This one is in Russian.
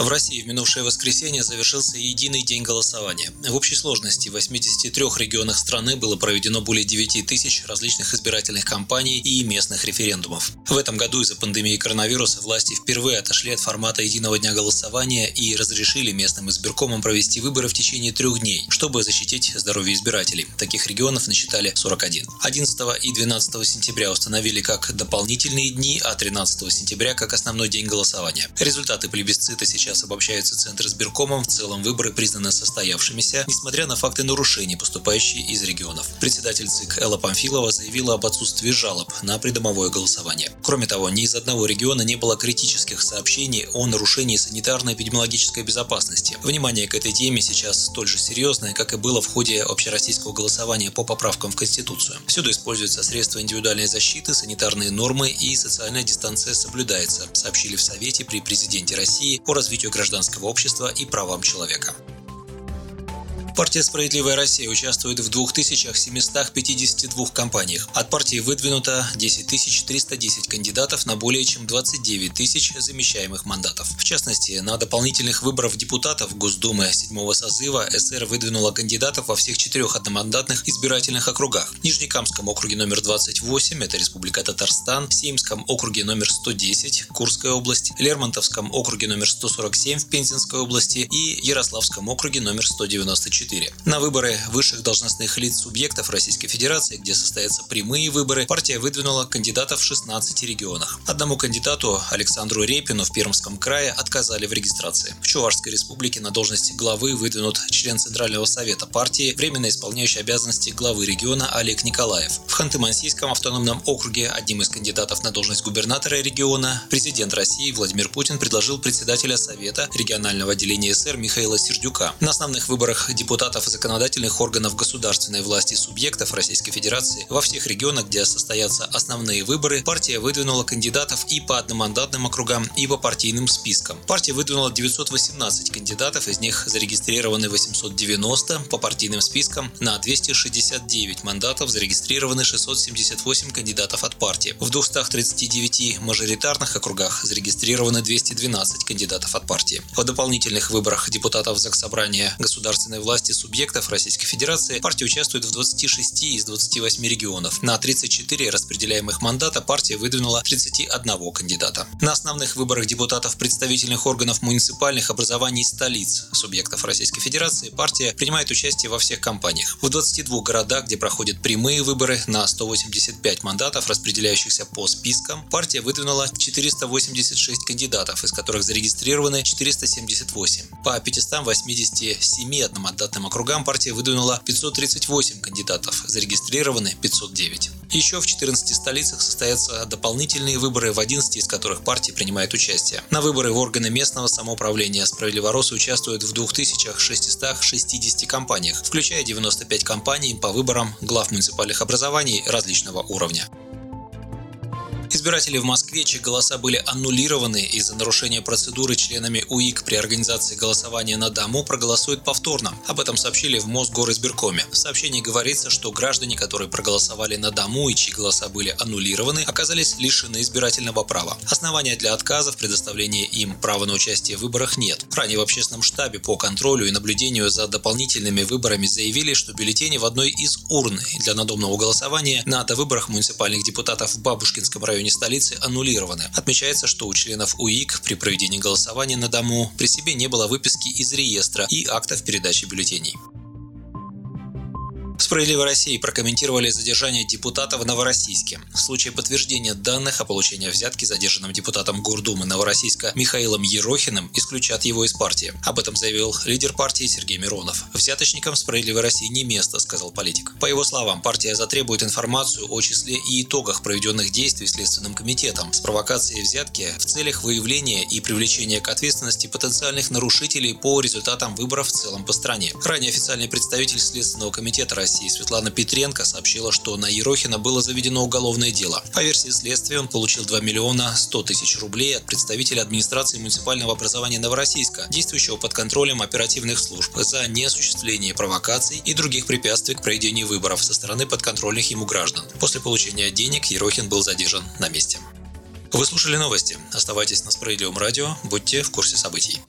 В России в минувшее воскресенье завершился единый день голосования. В общей сложности в 83 регионах страны было проведено более 9 тысяч различных избирательных кампаний и местных референдумов. В этом году из-за пандемии коронавируса власти впервые отошли от формата единого дня голосования и разрешили местным избиркомам провести выборы в течение трех дней, чтобы защитить здоровье избирателей. Таких регионов насчитали 41. 11 и 12 сентября установили как дополнительные дни, а 13 сентября как основной день голосования. Результаты плебисцита сейчас сейчас обобщаются Центр избиркомом, в целом выборы признаны состоявшимися, несмотря на факты нарушений, поступающие из регионов. Председатель ЦИК Элла Памфилова заявила об отсутствии жалоб на придомовое голосование. Кроме того, ни из одного региона не было критических сообщений о нарушении санитарно-эпидемиологической безопасности. Внимание к этой теме сейчас столь же серьезное, как и было в ходе общероссийского голосования по поправкам в Конституцию. Всюду используются средства индивидуальной защиты, санитарные нормы и социальная дистанция соблюдается, сообщили в Совете при президенте России по развитию развитию гражданского общества и правам человека. Партия «Справедливая Россия» участвует в 2752 компаниях. От партии выдвинуто 10 310 кандидатов на более чем 29 тысяч замещаемых мандатов. В частности, на дополнительных выборах депутатов Госдумы 7 созыва СР выдвинула кандидатов во всех четырех одномандатных избирательных округах. В Нижнекамском округе номер 28, это Республика Татарстан, в Сеймском округе номер 110, Курская область, Лермонтовском округе номер 147 в Пензенской области и Ярославском округе номер 194. 4. На выборы высших должностных лиц субъектов Российской Федерации, где состоятся прямые выборы, партия выдвинула кандидатов в 16 регионах. Одному кандидату, Александру Репину в Пермском крае, отказали в регистрации. В Чувашской республике на должности главы выдвинут член Центрального совета партии, временно исполняющий обязанности главы региона Олег Николаев. В Ханты-Мансийском автономном округе одним из кандидатов на должность губернатора региона президент России Владимир Путин предложил председателя Совета регионального отделения СР Михаила Сердюка. На основных выборах депутат депутатов законодательных органов государственной власти субъектов Российской Федерации во всех регионах, где состоятся основные выборы, партия выдвинула кандидатов и по одномандатным округам, и по партийным спискам. Партия выдвинула 918 кандидатов, из них зарегистрированы 890 по партийным спискам, на 269 мандатов зарегистрированы 678 кандидатов от партии. В 239 мажоритарных округах зарегистрированы 212 кандидатов от партии. В дополнительных выборах депутатов Заксобрания государственной власти власти субъектов Российской Федерации партия участвует в 26 из 28 регионов. На 34 распределяемых мандата партия выдвинула 31 кандидата. На основных выборах депутатов представительных органов муниципальных образований столиц субъектов Российской Федерации партия принимает участие во всех кампаниях. В 22 городах, где проходят прямые выборы на 185 мандатов, распределяющихся по спискам, партия выдвинула 486 кандидатов, из которых зарегистрированы 478. По 587 одномандатным мажоритарным округам партия выдвинула 538 кандидатов, зарегистрированы 509. Еще в 14 столицах состоятся дополнительные выборы, в 11 из которых партия принимает участие. На выборы в органы местного самоуправления справедливоросы участвуют в 2660 компаниях, включая 95 компаний по выборам глав муниципальных образований различного уровня. Избиратели в Москве, чьи голоса были аннулированы из-за нарушения процедуры членами УИК при организации голосования на дому, проголосуют повторно. Об этом сообщили в Мосгоризбиркоме. В сообщении говорится, что граждане, которые проголосовали на дому и чьи голоса были аннулированы, оказались лишены избирательного права. Основания для отказа в предоставлении им права на участие в выборах нет. Ранее в общественном штабе по контролю и наблюдению за дополнительными выборами заявили, что бюллетени в одной из урн для надомного голосования на выборах муниципальных депутатов в Бабушкинском районе районе столицы аннулированы. Отмечается, что у членов УИК при проведении голосования на дому при себе не было выписки из реестра и актов передачи бюллетеней. «Справедливой России» прокомментировали задержание депутата в Новороссийске. В случае подтверждения данных о получении взятки задержанным депутатом Гордумы Новороссийска Михаилом Ерохиным исключат его из партии. Об этом заявил лидер партии Сергей Миронов. «Взяточникам «Справедливой России» не место», — сказал политик. По его словам, партия затребует информацию о числе и итогах проведенных действий Следственным комитетом с провокацией взятки в целях выявления и привлечения к ответственности потенциальных нарушителей по результатам выборов в целом по стране. Ранее официальный представитель Следственного комитета России России Светлана Петренко сообщила, что на Ерохина было заведено уголовное дело. По версии следствия он получил 2 миллиона 100 тысяч рублей от представителя администрации муниципального образования Новороссийска, действующего под контролем оперативных служб, за неосуществление провокаций и других препятствий к проведению выборов со стороны подконтрольных ему граждан. После получения денег Ерохин был задержан на месте. Вы слушали новости. Оставайтесь на Справедливом радио, будьте в курсе событий.